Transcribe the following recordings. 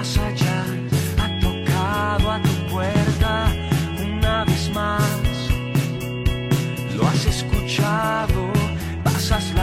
más allá, ha tocado a tu puerta una vez más. Lo has escuchado, pasas la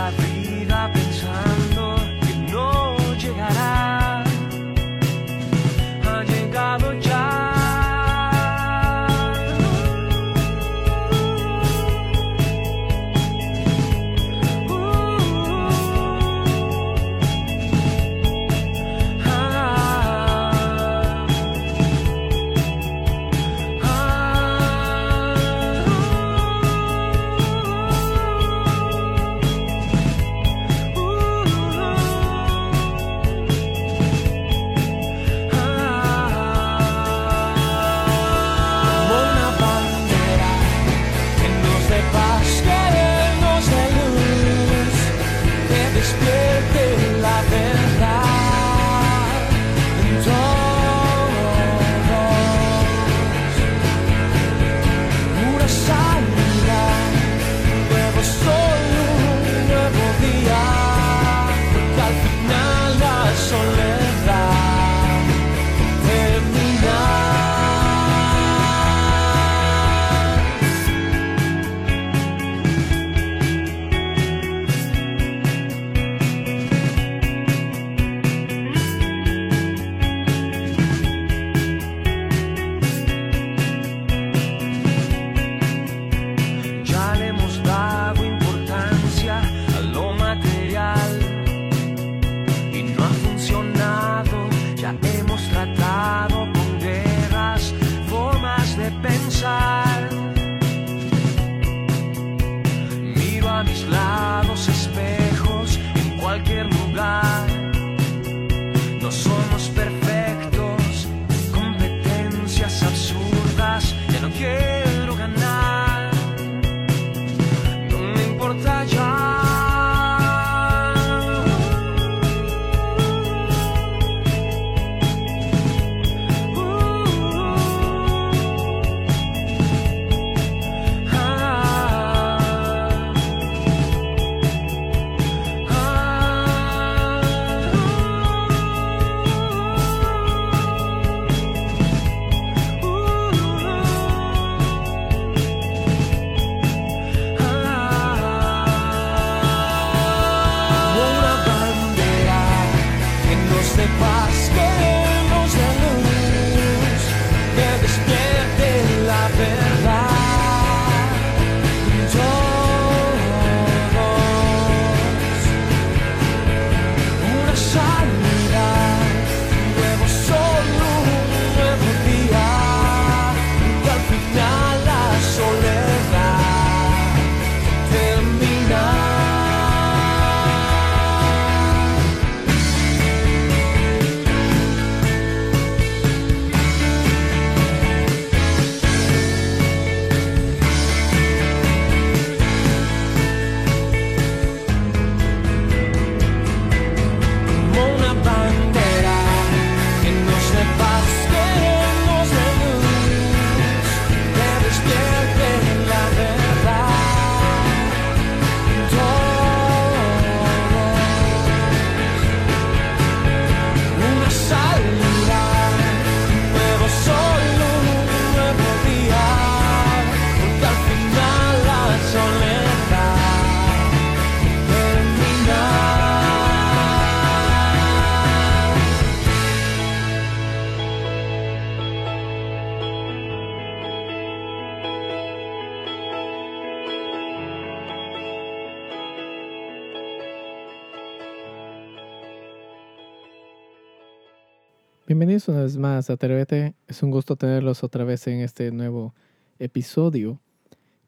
Bienvenidos una vez más a Atrévete. Es un gusto tenerlos otra vez en este nuevo episodio.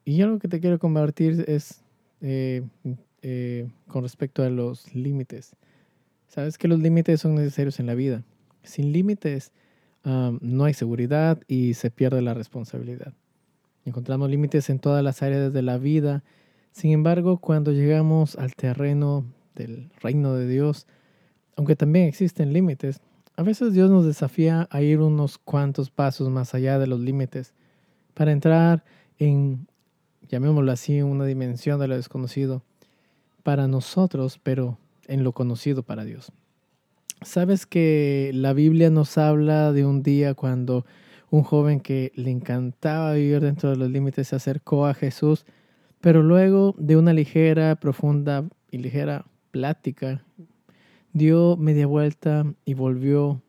Y algo que te quiero compartir es eh, eh, con respecto a los límites. Sabes que los límites son necesarios en la vida. Sin límites no hay seguridad y se pierde la responsabilidad. Encontramos límites en todas las áreas de la vida. Sin embargo, cuando llegamos al terreno del reino de Dios, aunque también existen límites, a veces Dios nos desafía a ir unos cuantos pasos más allá de los límites para entrar en, llamémoslo así, una dimensión de lo desconocido para nosotros, pero en lo conocido para Dios. Sabes que la Biblia nos habla de un día cuando un joven que le encantaba vivir dentro de los límites se acercó a Jesús, pero luego de una ligera, profunda y ligera plática, dio media vuelta y volvió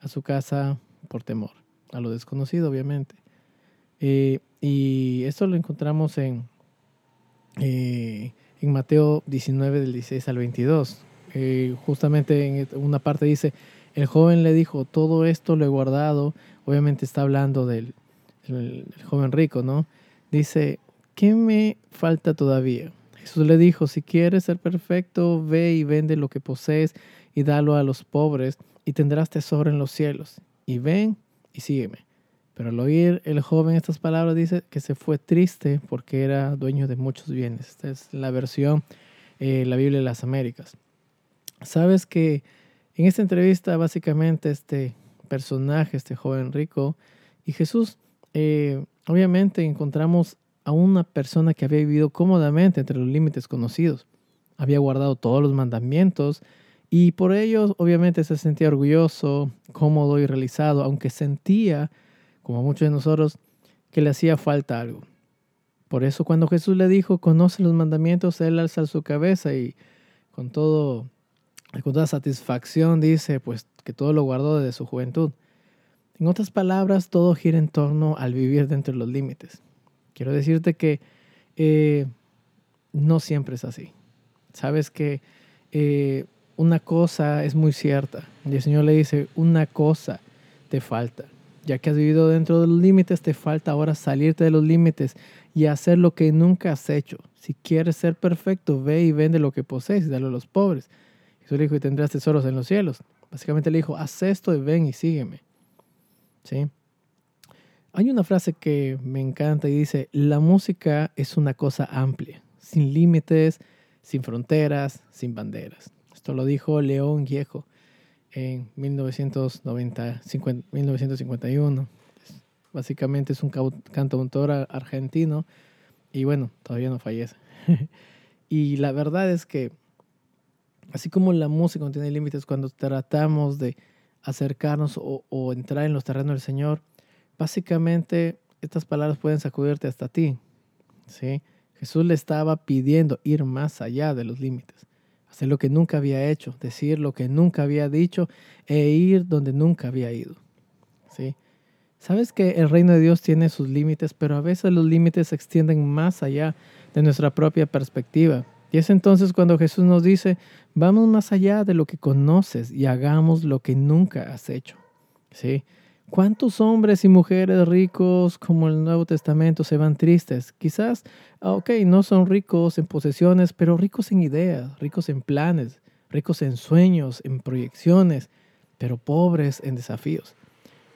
a su casa por temor, a lo desconocido obviamente. Eh, y esto lo encontramos en, eh, en Mateo 19 del 16 al 22. Eh, justamente en una parte dice, el joven le dijo, todo esto lo he guardado, obviamente está hablando del joven rico, ¿no? Dice, ¿qué me falta todavía? Jesús le dijo, si quieres ser perfecto, ve y vende lo que posees y dalo a los pobres y tendrás tesoro en los cielos. Y ven y sígueme. Pero al oír el joven estas palabras dice que se fue triste porque era dueño de muchos bienes. Esta es la versión, eh, la Biblia de las Américas. Sabes que en esta entrevista básicamente este personaje, este joven rico, y Jesús, eh, obviamente encontramos a una persona que había vivido cómodamente entre los límites conocidos. Había guardado todos los mandamientos y por ello obviamente se sentía orgulloso, cómodo y realizado, aunque sentía, como muchos de nosotros, que le hacía falta algo. Por eso cuando Jesús le dijo, conoce los mandamientos, él alza su cabeza y con todo con toda satisfacción dice pues que todo lo guardó desde su juventud. En otras palabras, todo gira en torno al vivir dentro de los límites. Quiero decirte que eh, no siempre es así. Sabes que eh, una cosa es muy cierta. Y el Señor le dice, una cosa te falta. Ya que has vivido dentro de los límites, te falta ahora salirte de los límites y hacer lo que nunca has hecho. Si quieres ser perfecto, ve y vende lo que posees y dale a los pobres. Jesús le dijo, y tendrás tesoros en los cielos. Básicamente le dijo, haz esto y ven y sígueme. ¿Sí? Hay una frase que me encanta y dice, la música es una cosa amplia, sin límites, sin fronteras, sin banderas. Esto lo dijo León Viejo en 1990, 1951. Básicamente es un cantautor argentino y bueno, todavía no fallece. y la verdad es que así como la música no tiene límites, cuando tratamos de acercarnos o, o entrar en los terrenos del Señor, Básicamente, estas palabras pueden sacudirte hasta ti. ¿sí? Jesús le estaba pidiendo ir más allá de los límites, hacer lo que nunca había hecho, decir lo que nunca había dicho e ir donde nunca había ido. ¿sí? Sabes que el reino de Dios tiene sus límites, pero a veces los límites se extienden más allá de nuestra propia perspectiva. Y es entonces cuando Jesús nos dice, vamos más allá de lo que conoces y hagamos lo que nunca has hecho. ¿Sí? ¿Cuántos hombres y mujeres ricos como el Nuevo Testamento se van tristes? Quizás, ah, ok, no son ricos en posesiones, pero ricos en ideas, ricos en planes, ricos en sueños, en proyecciones, pero pobres en desafíos.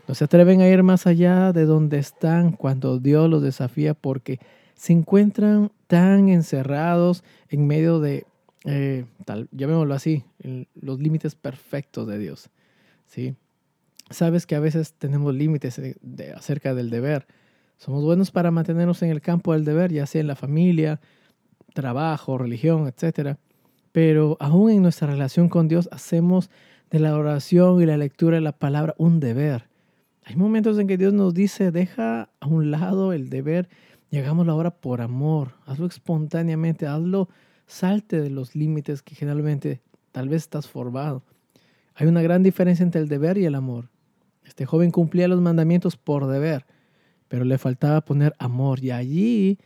No se atreven a ir más allá de donde están cuando Dios los desafía porque se encuentran tan encerrados en medio de, eh, tal, llamémoslo así, los límites perfectos de Dios. ¿sí? Sabes que a veces tenemos límites de, acerca del deber. Somos buenos para mantenernos en el campo del deber, ya sea en la familia, trabajo, religión, etc. Pero aún en nuestra relación con Dios hacemos de la oración y la lectura de la palabra un deber. Hay momentos en que Dios nos dice, deja a un lado el deber y hagámoslo ahora por amor. Hazlo espontáneamente, hazlo, salte de los límites que generalmente tal vez estás formado. Hay una gran diferencia entre el deber y el amor. Este joven cumplía los mandamientos por deber, pero le faltaba poner amor y allí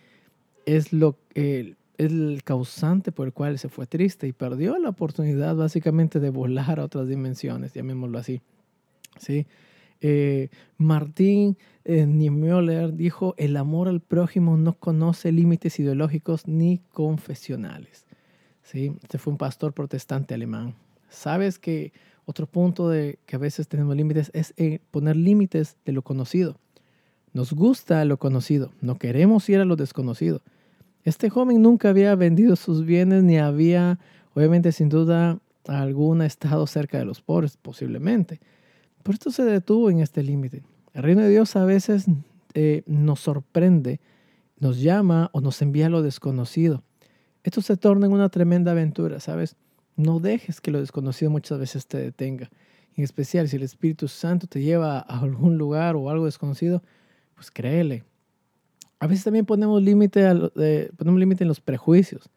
es lo el causante por el cual se fue triste y perdió la oportunidad básicamente de volar a otras dimensiones, llamémoslo así. ¿sí? Eh, Martín eh, Niemöller dijo, el amor al prójimo no conoce límites ideológicos ni confesionales. ¿sí? Este fue un pastor protestante alemán. Sabes que otro punto de que a veces tenemos límites es eh, poner límites de lo conocido. Nos gusta lo conocido, no queremos ir a lo desconocido. Este joven nunca había vendido sus bienes ni había, obviamente sin duda, algún estado cerca de los pobres, posiblemente. Por esto se detuvo en este límite. El reino de Dios a veces eh, nos sorprende, nos llama o nos envía a lo desconocido. Esto se torna en una tremenda aventura, ¿sabes? No dejes que lo desconocido muchas veces te detenga. En especial si el Espíritu Santo te lleva a algún lugar o algo desconocido, pues créele. A veces también ponemos límite límite en los prejuicios.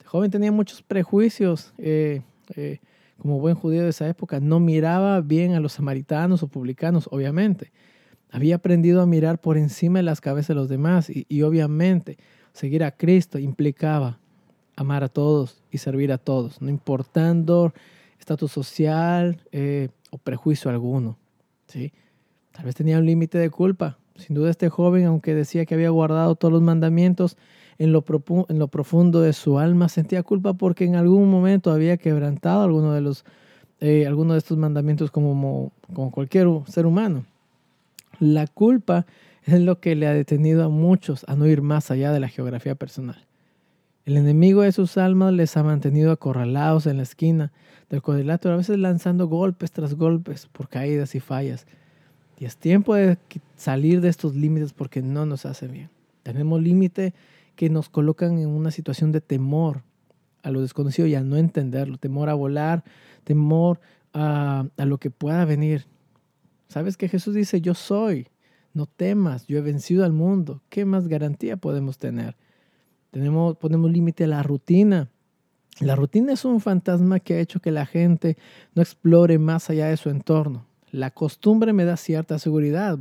El joven tenía muchos prejuicios. Eh, eh, como buen judío de esa época, no miraba bien a los samaritanos o publicanos, obviamente. Había aprendido a mirar por encima de las cabezas de los demás y obviamente seguir a Cristo implicaba amar a todos y servir a todos, no importando estatus social eh, o prejuicio alguno. ¿sí? Tal vez tenía un límite de culpa. Sin duda este joven, aunque decía que había guardado todos los mandamientos, en lo, en lo profundo de su alma sentía culpa porque en algún momento había quebrantado alguno de, los, eh, alguno de estos mandamientos como, como cualquier ser humano. La culpa es lo que le ha detenido a muchos a no ir más allá de la geografía personal. El enemigo de sus almas les ha mantenido acorralados en la esquina del cuadrilátero, a veces lanzando golpes tras golpes por caídas y fallas. Y es tiempo de salir de estos límites porque no nos hace bien. Tenemos límites que nos colocan en una situación de temor a lo desconocido y a no entenderlo, temor a volar, temor a, a lo que pueda venir. ¿Sabes que Jesús dice, yo soy, no temas, yo he vencido al mundo? ¿Qué más garantía podemos tener? Tenemos, ponemos límite a la rutina. La rutina es un fantasma que ha hecho que la gente no explore más allá de su entorno. La costumbre me da cierta seguridad,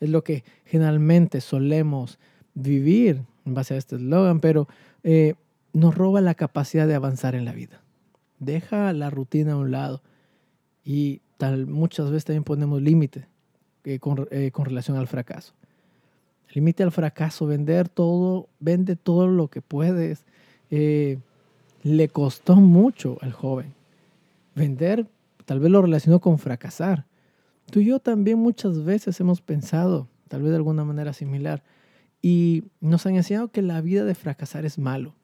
es lo que generalmente solemos vivir en base a este eslogan, pero eh, nos roba la capacidad de avanzar en la vida. Deja la rutina a un lado y tal, muchas veces también ponemos límite eh, con, eh, con relación al fracaso límite al fracaso, vender todo, vende todo lo que puedes. Eh, le costó mucho al joven. Vender tal vez lo relacionó con fracasar. Tú y yo también muchas veces hemos pensado, tal vez de alguna manera similar, y nos han enseñado que la vida de fracasar es malo.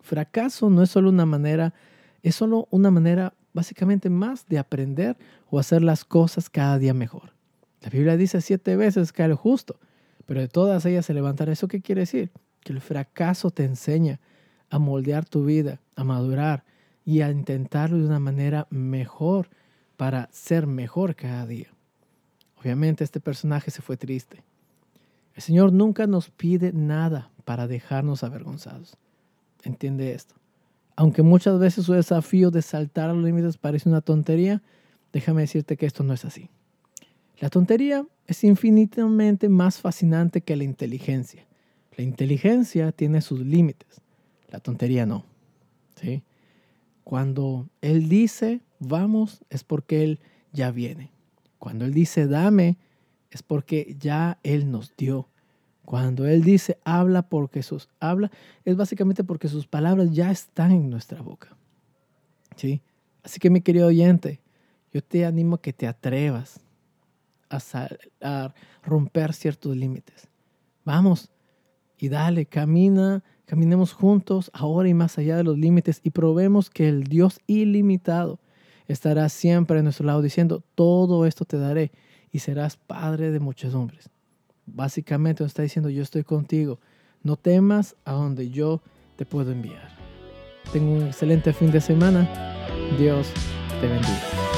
Fracaso no es solo una manera, es solo una manera básicamente más de aprender o hacer las cosas cada día mejor. La Biblia dice siete veces que el justo pero de todas ellas se levantará. ¿Eso qué quiere decir? Que el fracaso te enseña a moldear tu vida, a madurar y a intentarlo de una manera mejor para ser mejor cada día. Obviamente este personaje se fue triste. El Señor nunca nos pide nada para dejarnos avergonzados. Entiende esto. Aunque muchas veces su desafío de saltar a los límites parece una tontería, déjame decirte que esto no es así. La tontería es infinitamente más fascinante que la inteligencia. La inteligencia tiene sus límites, la tontería no. ¿sí? Cuando Él dice vamos es porque Él ya viene. Cuando Él dice dame es porque ya Él nos dio. Cuando Él dice habla porque sus habla es básicamente porque sus palabras ya están en nuestra boca. ¿sí? Así que mi querido oyente, yo te animo a que te atrevas a, romper ciertos límites. Vamos y dale, camina, caminemos juntos ahora y más allá de los límites y probemos que el Dios ilimitado estará siempre a nuestro lado diciendo, todo esto te daré y serás padre de muchedumbres. Básicamente nos está diciendo, yo estoy contigo, no temas a donde yo te puedo enviar. Tengo un excelente fin de semana. Dios te bendiga.